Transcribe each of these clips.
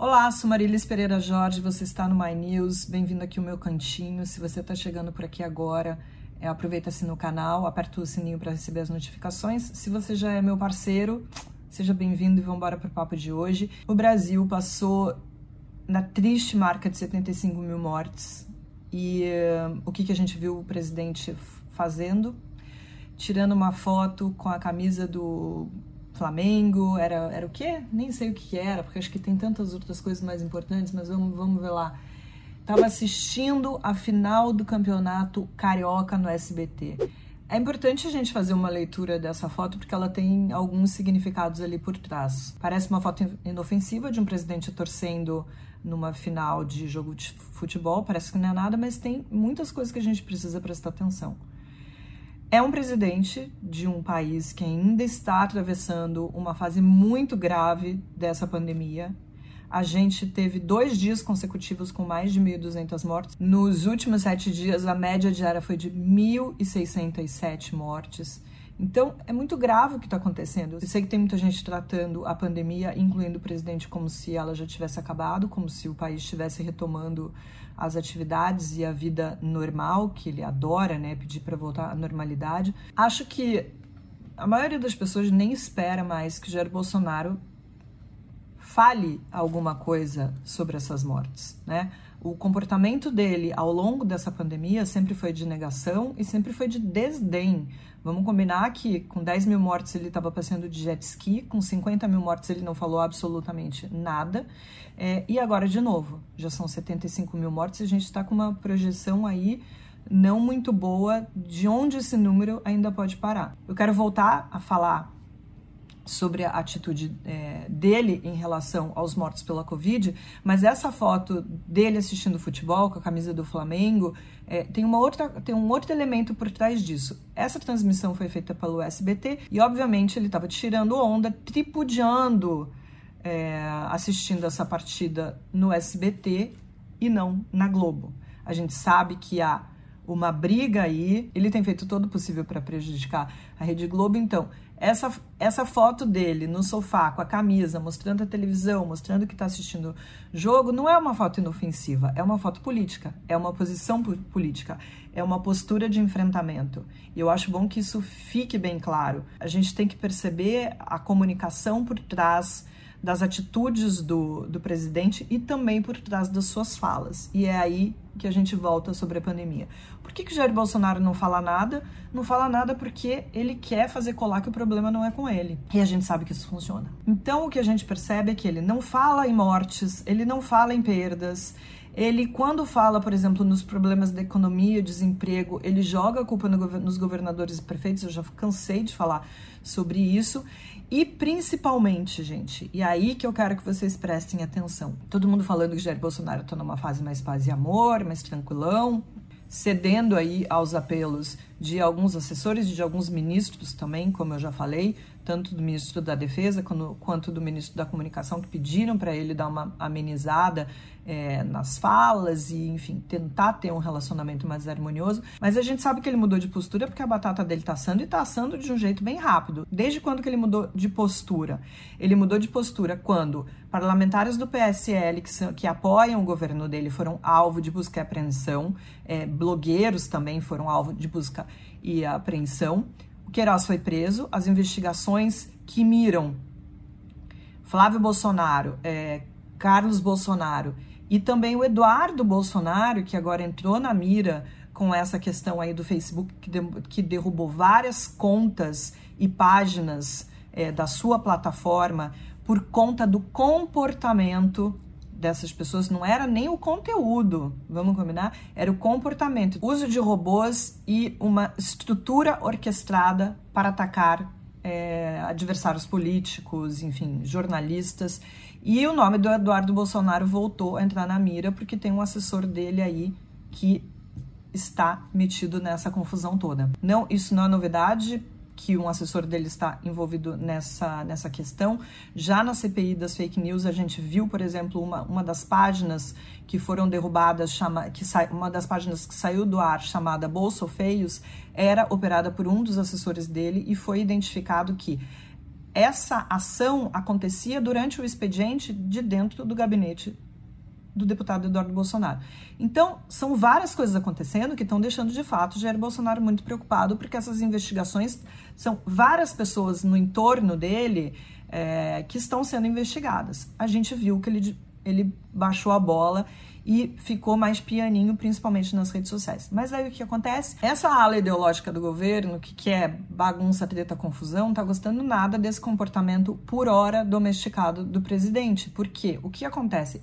Olá, sou Marilis Pereira Jorge, você está no My News, bem-vindo aqui ao meu cantinho. Se você está chegando por aqui agora, é, aproveita-se no canal, aperta o sininho para receber as notificações. Se você já é meu parceiro, seja bem-vindo e vamos embora para o papo de hoje. O Brasil passou na triste marca de 75 mil mortes e uh, o que, que a gente viu o presidente fazendo? Tirando uma foto com a camisa do Flamengo, era, era o quê? Nem sei o que era, porque acho que tem tantas outras coisas mais importantes, mas vamos, vamos ver lá. Estava assistindo a final do campeonato carioca no SBT. É importante a gente fazer uma leitura dessa foto porque ela tem alguns significados ali por trás. Parece uma foto inofensiva de um presidente torcendo numa final de jogo de futebol, parece que não é nada, mas tem muitas coisas que a gente precisa prestar atenção é um presidente de um país que ainda está atravessando uma fase muito grave dessa pandemia. A gente teve dois dias consecutivos com mais de 1.200 mortes. Nos últimos sete dias, a média diária foi de 1.607 mortes. Então, é muito grave o que está acontecendo. Eu sei que tem muita gente tratando a pandemia, incluindo o presidente, como se ela já tivesse acabado, como se o país estivesse retomando as atividades e a vida normal, que ele adora, né? Pedir para voltar à normalidade. Acho que a maioria das pessoas nem espera mais que Jair Bolsonaro fale alguma coisa sobre essas mortes, né? O comportamento dele ao longo dessa pandemia sempre foi de negação e sempre foi de desdém. Vamos combinar que com 10 mil mortes ele estava passando de jet ski, com 50 mil mortes ele não falou absolutamente nada. É, e agora, de novo, já são 75 mil mortes e a gente está com uma projeção aí não muito boa de onde esse número ainda pode parar. Eu quero voltar a falar sobre a atitude é, dele em relação aos mortos pela Covid, mas essa foto dele assistindo futebol com a camisa do Flamengo é, tem, uma outra, tem um outro elemento por trás disso. Essa transmissão foi feita pelo SBT e, obviamente, ele estava tirando onda, tripudiando, é, assistindo essa partida no SBT e não na Globo. A gente sabe que há uma briga aí, ele tem feito todo o possível para prejudicar a Rede Globo, então essa, essa foto dele no sofá com a camisa, mostrando a televisão, mostrando que está assistindo jogo, não é uma foto inofensiva, é uma foto política, é uma posição política, é uma postura de enfrentamento. E eu acho bom que isso fique bem claro. A gente tem que perceber a comunicação por trás das atitudes do, do presidente e também por trás das suas falas. E é aí que a gente volta sobre a pandemia. Por que, que Jair Bolsonaro não fala nada? Não fala nada porque ele quer fazer colar que o problema não é com ele. E a gente sabe que isso funciona. Então o que a gente percebe é que ele não fala em mortes, ele não fala em perdas. Ele, quando fala, por exemplo, nos problemas da economia, desemprego, ele joga a culpa no, nos governadores e prefeitos. Eu já cansei de falar sobre isso. E principalmente, gente, e aí que eu quero que vocês prestem atenção. Todo mundo falando que Jair Bolsonaro está numa fase mais paz e amor, mais tranquilão, cedendo aí aos apelos de alguns assessores e de alguns ministros também, como eu já falei, tanto do ministro da Defesa quanto do ministro da Comunicação, que pediram para ele dar uma amenizada é, nas falas e, enfim, tentar ter um relacionamento mais harmonioso. Mas a gente sabe que ele mudou de postura porque a batata dele está assando e está assando de um jeito bem rápido. Desde quando que ele mudou de postura? Ele mudou de postura quando parlamentares do PSL que, são, que apoiam o governo dele foram alvo de busca e apreensão, é, blogueiros também foram alvo de busca e apreensão. O Queiroz foi preso, as investigações que miram. Flávio Bolsonaro, é, Carlos Bolsonaro e também o Eduardo Bolsonaro, que agora entrou na mira com essa questão aí do Facebook, que, de, que derrubou várias contas e páginas é, da sua plataforma por conta do comportamento dessas pessoas não era nem o conteúdo, vamos combinar? Era o comportamento, uso de robôs e uma estrutura orquestrada para atacar é, adversários políticos, enfim, jornalistas. E o nome do Eduardo Bolsonaro voltou a entrar na mira porque tem um assessor dele aí que está metido nessa confusão toda. Não, isso não é novidade que um assessor dele está envolvido nessa, nessa questão. Já na CPI das fake news, a gente viu, por exemplo, uma, uma das páginas que foram derrubadas, chama, que sa, uma das páginas que saiu do ar, chamada Bolso Feios, era operada por um dos assessores dele e foi identificado que essa ação acontecia durante o expediente de dentro do gabinete do deputado Eduardo Bolsonaro. Então, são várias coisas acontecendo que estão deixando de fato Jair Bolsonaro muito preocupado, porque essas investigações são várias pessoas no entorno dele é, que estão sendo investigadas. A gente viu que ele, ele baixou a bola e ficou mais pianinho, principalmente nas redes sociais. Mas aí o que acontece? Essa ala ideológica do governo, que quer bagunça, treta, confusão, tá gostando nada desse comportamento por hora domesticado do presidente. Por quê? O que acontece?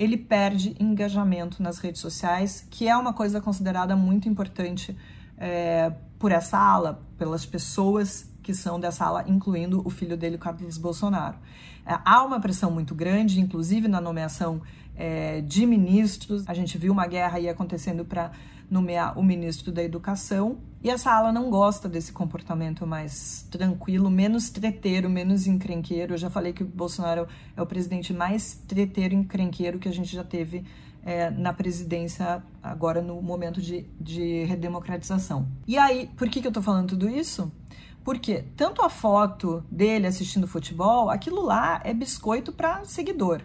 Ele perde engajamento nas redes sociais, que é uma coisa considerada muito importante é, por essa ala, pelas pessoas que são dessa ala, incluindo o filho dele, Carlos Bolsonaro. É, há uma pressão muito grande, inclusive na nomeação é, de ministros. A gente viu uma guerra aí acontecendo para nomear o ministro da Educação. E essa ala não gosta desse comportamento mais tranquilo, menos treteiro, menos encrenqueiro. Eu já falei que o Bolsonaro é o presidente mais treteiro e encrenqueiro que a gente já teve é, na presidência agora no momento de, de redemocratização. E aí, por que, que eu tô falando tudo isso? Porque tanto a foto dele assistindo futebol, aquilo lá é biscoito para seguidor.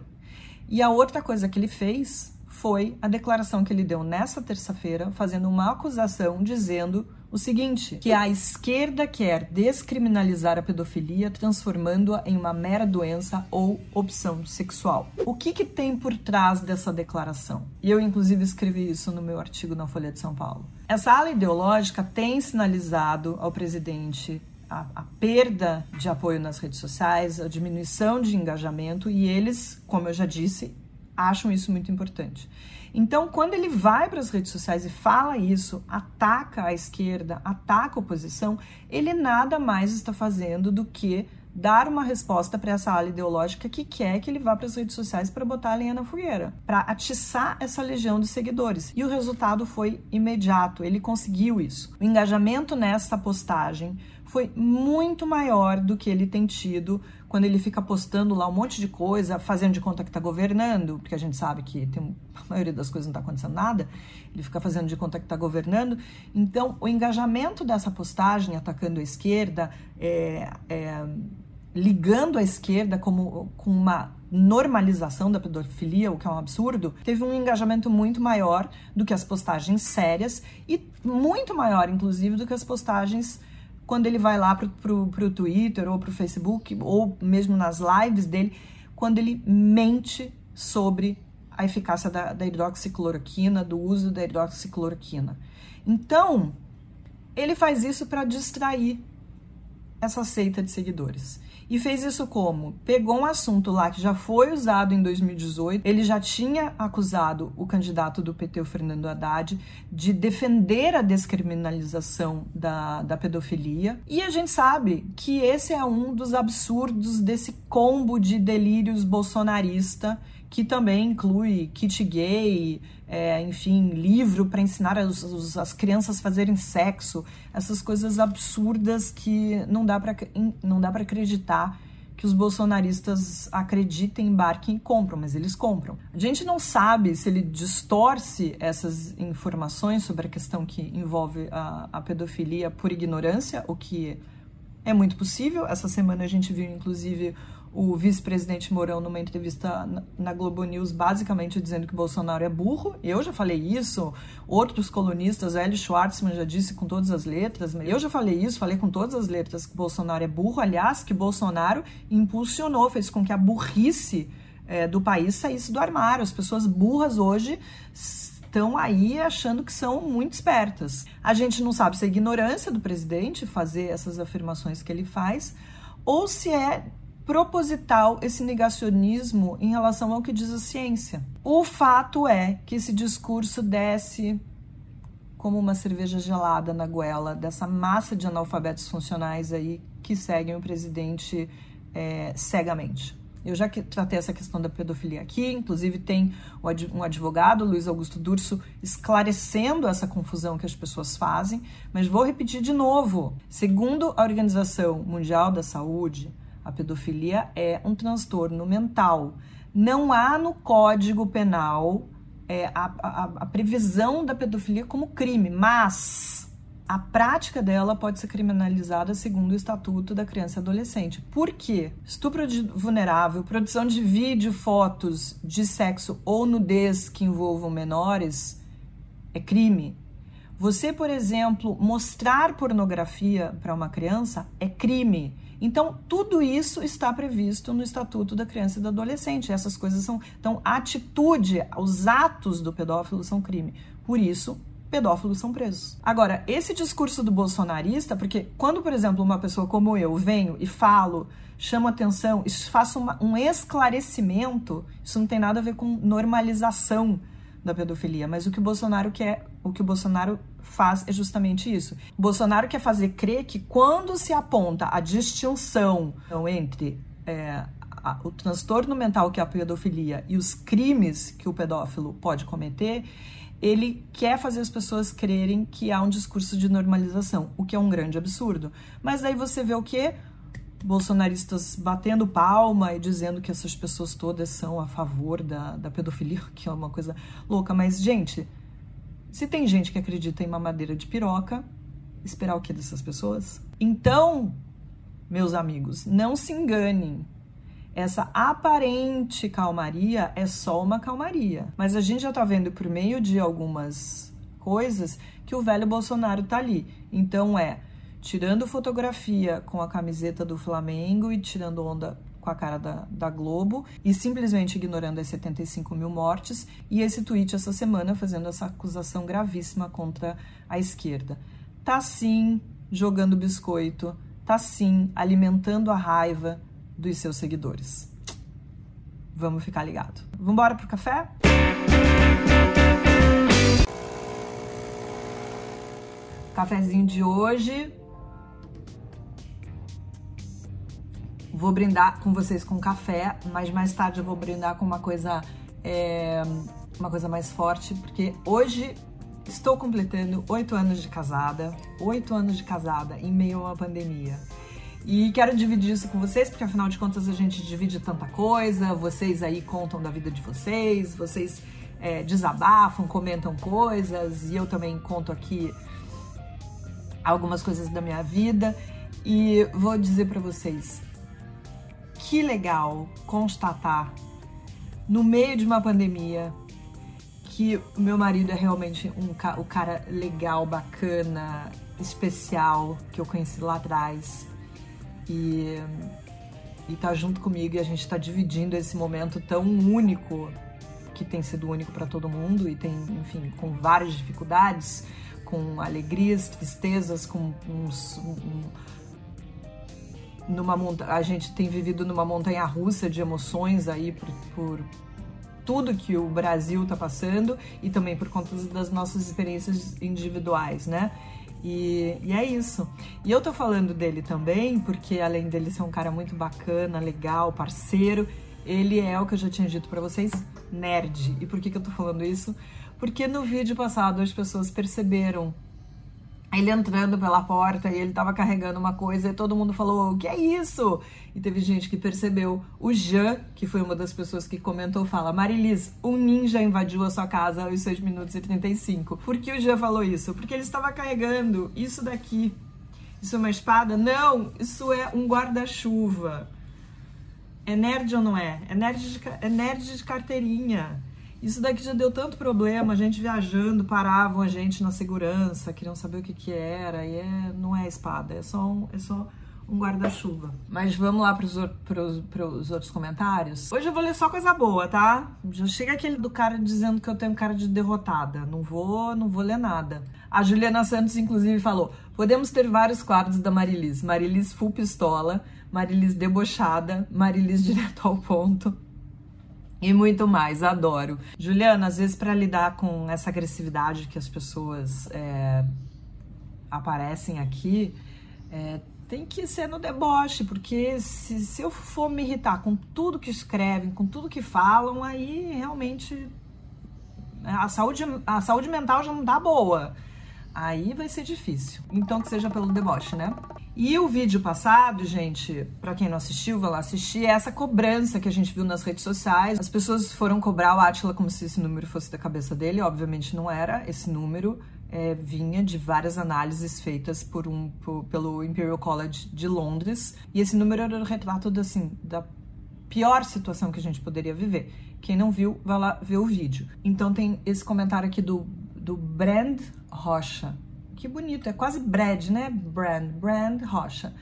E a outra coisa que ele fez foi a declaração que ele deu nessa terça-feira, fazendo uma acusação dizendo o seguinte: que a esquerda quer descriminalizar a pedofilia, transformando-a em uma mera doença ou opção sexual. O que, que tem por trás dessa declaração? E eu, inclusive, escrevi isso no meu artigo na Folha de São Paulo. Essa ala ideológica tem sinalizado ao presidente a, a, perda de apoio nas redes sociais, a diminuição de engajamento, e eles, como eu já disse, acham isso muito importante. Então, quando ele vai para as redes sociais e fala isso, ataca a esquerda, ataca a oposição, ele nada mais está fazendo do que dar uma resposta para essa ala ideológica que quer que ele vá para as redes sociais para botar a lenha na fogueira, para atiçar essa legião de seguidores. E o resultado foi imediato, ele conseguiu isso. O engajamento nessa postagem foi muito maior do que ele tem tido quando ele fica postando lá um monte de coisa, fazendo de conta que está governando, porque a gente sabe que tem, a maioria das coisas não está acontecendo nada, ele fica fazendo de conta que está governando. Então, o engajamento dessa postagem atacando a esquerda, é, é, ligando a esquerda como com uma normalização da pedofilia, o que é um absurdo, teve um engajamento muito maior do que as postagens sérias e muito maior, inclusive, do que as postagens quando ele vai lá pro, pro, pro Twitter ou pro Facebook, ou mesmo nas lives dele, quando ele mente sobre a eficácia da, da hidroxicloroquina, do uso da hidroxicloroquina. Então, ele faz isso para distrair essa seita de seguidores. E fez isso como? Pegou um assunto lá que já foi usado em 2018, ele já tinha acusado o candidato do PT, o Fernando Haddad, de defender a descriminalização da, da pedofilia. E a gente sabe que esse é um dos absurdos desse combo de delírios bolsonarista que também inclui kit gay, é, enfim, livro para ensinar as, as crianças a fazerem sexo, essas coisas absurdas que não dá para acreditar que os bolsonaristas acreditem, embarquem e compram, mas eles compram. A gente não sabe se ele distorce essas informações sobre a questão que envolve a, a pedofilia por ignorância, o que é muito possível. Essa semana a gente viu, inclusive, o vice-presidente Mourão numa entrevista na Globo News, basicamente dizendo que Bolsonaro é burro. Eu já falei isso, outros colunistas, Hélio Schwartzman já disse com todas as letras, eu já falei isso, falei com todas as letras que Bolsonaro é burro. Aliás, que Bolsonaro impulsionou, fez com que a burrice é, do país saísse do armário. As pessoas burras hoje estão aí achando que são muito espertas. A gente não sabe se é ignorância do presidente fazer essas afirmações que ele faz ou se é proposital esse negacionismo em relação ao que diz a ciência. O fato é que esse discurso desce como uma cerveja gelada na goela dessa massa de analfabetos funcionais aí que seguem o presidente é, cegamente. Eu já que tratei essa questão da pedofilia aqui, inclusive tem um advogado, Luiz Augusto Durso, esclarecendo essa confusão que as pessoas fazem, mas vou repetir de novo. Segundo a Organização Mundial da Saúde, a pedofilia é um transtorno mental. Não há no Código Penal é, a, a, a previsão da pedofilia como crime, mas a prática dela pode ser criminalizada segundo o Estatuto da Criança e Adolescente. Por quê? Estupro de vulnerável, produção de vídeo, fotos de sexo ou nudez que envolvam menores é crime. Você, por exemplo, mostrar pornografia para uma criança é crime. Então, tudo isso está previsto no Estatuto da Criança e do Adolescente. Essas coisas são. Então, a atitude, os atos do pedófilo são crime. Por isso, pedófilos são presos. Agora, esse discurso do bolsonarista, porque quando, por exemplo, uma pessoa como eu venho e falo, chamo atenção, faço uma, um esclarecimento, isso não tem nada a ver com normalização da pedofilia, mas o que o Bolsonaro quer, o que o Bolsonaro faz é justamente isso. O Bolsonaro quer fazer crer que quando se aponta a distinção entre é, o transtorno mental que é a pedofilia e os crimes que o pedófilo pode cometer, ele quer fazer as pessoas crerem que há um discurso de normalização, o que é um grande absurdo. Mas aí você vê o que? Bolsonaristas batendo palma e dizendo que essas pessoas todas são a favor da, da pedofilia, que é uma coisa louca. Mas, gente, se tem gente que acredita em mamadeira de piroca, esperar o que dessas pessoas? Então, meus amigos, não se enganem. Essa aparente calmaria é só uma calmaria. Mas a gente já tá vendo por meio de algumas coisas que o velho Bolsonaro tá ali. Então é tirando fotografia com a camiseta do Flamengo e tirando onda com a cara da, da, Globo e simplesmente ignorando as 75 mil mortes, e esse tweet essa semana fazendo essa acusação gravíssima contra a esquerda. Tá sim jogando biscoito, tá sim alimentando a raiva dos seus seguidores. Vamos ficar ligado. Vamos embora pro café? Cafezinho de hoje. Vou brindar com vocês com café, mas mais tarde eu vou brindar com uma coisa, é, uma coisa mais forte, porque hoje estou completando oito anos de casada, oito anos de casada em meio a uma pandemia. E quero dividir isso com vocês, porque afinal de contas a gente divide tanta coisa, vocês aí contam da vida de vocês, vocês é, desabafam, comentam coisas, e eu também conto aqui algumas coisas da minha vida. E vou dizer para vocês, que legal constatar no meio de uma pandemia que o meu marido é realmente um o cara legal, bacana, especial que eu conheci lá atrás e, e tá junto comigo e a gente tá dividindo esse momento tão único que tem sido único para todo mundo e tem, enfim, com várias dificuldades, com alegrias, tristezas, com uns, um, numa monta a gente tem vivido numa montanha russa de emoções aí por, por tudo que o Brasil tá passando e também por conta das nossas experiências individuais, né? E, e, é isso. E eu tô falando dele também, porque além dele ser um cara muito bacana, legal, parceiro, ele é o que eu já tinha dito para vocês, nerd. E por que, que eu tô falando isso? Porque no vídeo passado as pessoas perceberam ele entrando pela porta e ele tava carregando uma coisa e todo mundo falou: O que é isso? E teve gente que percebeu. O Jean, que foi uma das pessoas que comentou, fala: Marilis, um ninja invadiu a sua casa aos 6 minutos e 35. Por que o Jean falou isso? Porque ele estava carregando isso daqui. Isso é uma espada? Não, isso é um guarda-chuva. É nerd ou não é? É nerd de, é nerd de carteirinha. Isso daqui já deu tanto problema, a gente viajando, paravam a gente na segurança, queriam saber o que que era, e é, não é espada, é só um, é só um guarda-chuva. Mas vamos lá para os outros comentários. Hoje eu vou ler só coisa boa, tá? Já chega aquele do cara dizendo que eu tenho cara de derrotada. Não vou, não vou ler nada. A Juliana Santos, inclusive, falou: podemos ter vários quadros da Marilis. Marilis full pistola, Marilis debochada, Marilis direto ao ponto e muito mais. Adoro. Juliana, às vezes para lidar com essa agressividade que as pessoas é, aparecem aqui, é, tem que ser no deboche, porque se, se eu for me irritar com tudo que escrevem, com tudo que falam, aí realmente a saúde, a saúde mental já não tá boa. Aí vai ser difícil. Então que seja pelo deboche, né? E o vídeo passado, gente, para quem não assistiu, vai lá assistir, é essa cobrança que a gente viu nas redes sociais. As pessoas foram cobrar o Atila como se esse número fosse da cabeça dele, obviamente não era esse número. é, vinha de várias análises feitas por um, por, pelo Imperial College de Londres, e esse número era o retrato da, assim, da pior situação que a gente poderia viver. Quem não viu, vai lá ver o vídeo. Então tem esse comentário aqui do, do Brand Rocha. Que bonito, é quase Brad, né? Brand, Brand Rocha.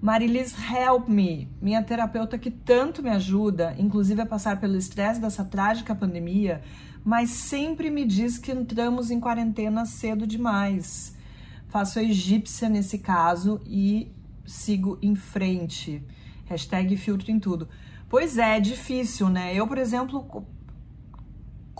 Marilis, help me! Minha terapeuta que tanto me ajuda, inclusive a passar pelo estresse dessa trágica pandemia, mas sempre me diz que entramos em quarentena cedo demais. Faço a egípcia nesse caso e sigo em frente. Hashtag filtro em tudo. Pois é, é difícil, né? Eu, por exemplo,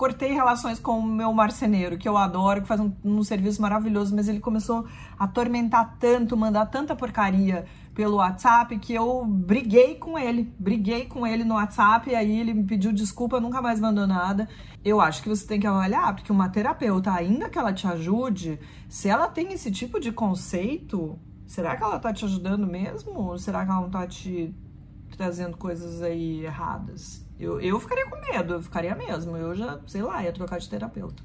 cortei relações com o meu marceneiro, que eu adoro, que faz um, um, serviço maravilhoso, mas ele começou a atormentar tanto, mandar tanta porcaria pelo WhatsApp que eu briguei com ele, briguei com ele no WhatsApp, e aí ele me pediu desculpa, nunca mais mandou nada. Eu acho que você tem que avaliar, porque uma terapeuta, ainda que ela te ajude, se ela tem esse tipo de conceito, será que ela tá te ajudando mesmo? Ou será que ela não tá te trazendo coisas aí erradas. Eu, eu ficaria com medo, eu ficaria mesmo. Eu já, sei lá, ia trocar de terapeuta.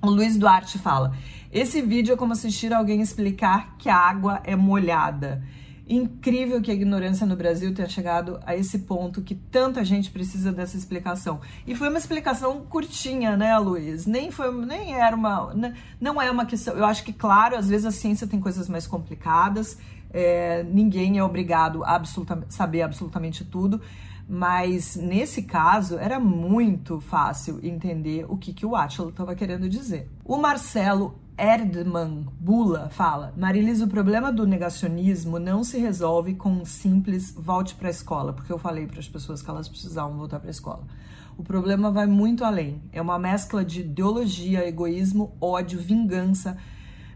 O Luiz Duarte fala: Esse vídeo é como assistir alguém explicar que a água é molhada. Incrível que a ignorância no Brasil tenha chegado a esse ponto que tanta gente precisa dessa explicação. E foi uma explicação curtinha, né, Luiz? Nem foi, nem era uma, não é uma questão. Eu acho que claro, às vezes a ciência tem coisas mais complicadas é, ninguém é obrigado a absolutamente, saber absolutamente tudo, mas nesse caso era muito fácil entender o que, que o Atila estava querendo dizer. O Marcelo Erdmann Bula fala: Marilis, o problema do negacionismo não se resolve com um simples volte para a escola, porque eu falei para as pessoas que elas precisavam voltar para a escola. O problema vai muito além. É uma mescla de ideologia, egoísmo, ódio, vingança,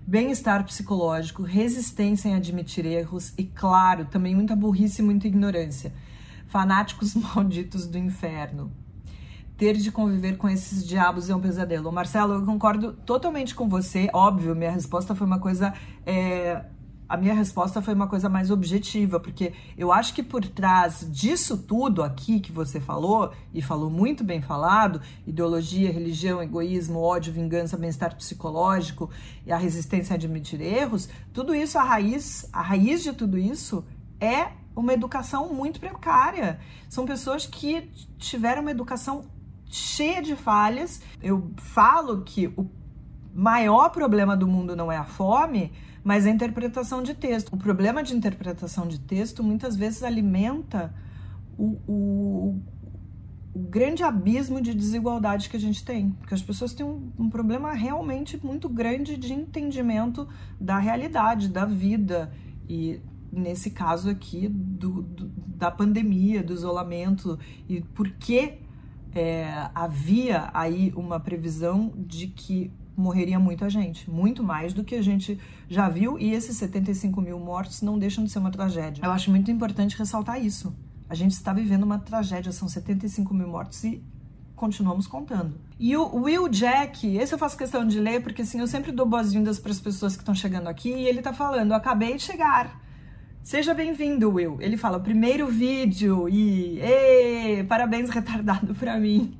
bem-estar psicológico, resistência em admitir erros e, claro, também muita burrice e muita ignorância. Fanáticos malditos do inferno. Ter de conviver com esses diabos é um pesadelo. Marcelo, eu concordo totalmente com você. Óbvio, minha resposta foi uma coisa é, a minha resposta foi uma coisa mais objetiva, porque eu acho que por trás disso tudo aqui que você falou, e falou muito bem falado, ideologia, religião, egoísmo, ódio, vingança, bem-estar psicológico e a resistência a admitir erros, tudo isso, a raiz, a raiz de tudo isso é uma educação muito precária. São pessoas que tiveram uma educação cheia de falhas. Eu falo que o maior problema do mundo não é a fome, mas a interpretação de texto. O problema de interpretação de texto muitas vezes alimenta o, o, o grande abismo de desigualdade que a gente tem, porque as pessoas têm um, um problema realmente muito grande de entendimento da realidade, da vida. E nesse caso aqui do, do, da pandemia, do isolamento. E por que é, havia aí uma previsão de que morreria muita gente, muito mais do que a gente já viu, e esses 75 mil mortos não deixam de ser uma tragédia. Eu acho muito importante ressaltar isso. A gente está vivendo uma tragédia, são 75 mil mortos e continuamos contando. E o Will Jack, esse eu faço questão de ler, porque assim, eu sempre dou boas-vindas para as pessoas que estão chegando aqui, e ele está falando, acabei de chegar. Seja bem-vindo, Will. Ele fala, primeiro vídeo e Ê, parabéns retardado para mim.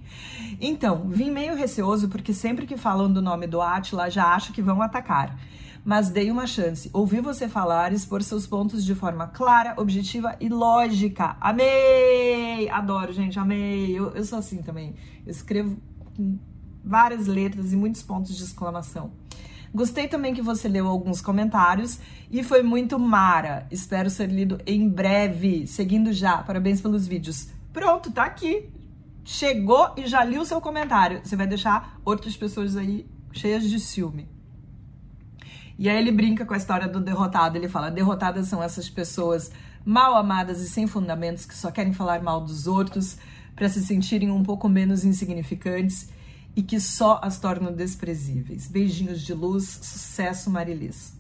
Então, vim meio receoso porque sempre que falam do nome do Atila já acho que vão atacar. Mas dei uma chance. Ouvi você falar expor seus pontos de forma clara, objetiva e lógica. Amei! Adoro, gente, amei. Eu, eu sou assim também. Eu escrevo com várias letras e muitos pontos de exclamação. Gostei também que você leu alguns comentários e foi muito mara. Espero ser lido em breve. Seguindo já. Parabéns pelos vídeos. Pronto, tá aqui. Chegou e já li o seu comentário. Você vai deixar outras pessoas aí cheias de ciúme. E aí ele brinca com a história do derrotado. Ele fala: derrotadas são essas pessoas mal amadas e sem fundamentos que só querem falar mal dos outros para se sentirem um pouco menos insignificantes e que só as tornam desprezíveis. Beijinhos de luz, sucesso, Marilis.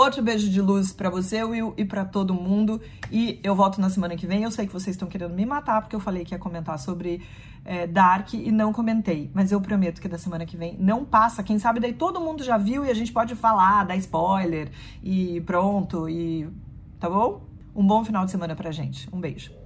Outro beijo de luz para você, Will, e para todo mundo. E eu volto na semana que vem. Eu sei que vocês estão querendo me matar porque eu falei que ia comentar sobre é, Dark e não comentei. Mas eu prometo que da semana que vem não passa. Quem sabe daí todo mundo já viu e a gente pode falar, dar spoiler e pronto. E tá bom? Um bom final de semana pra gente. Um beijo.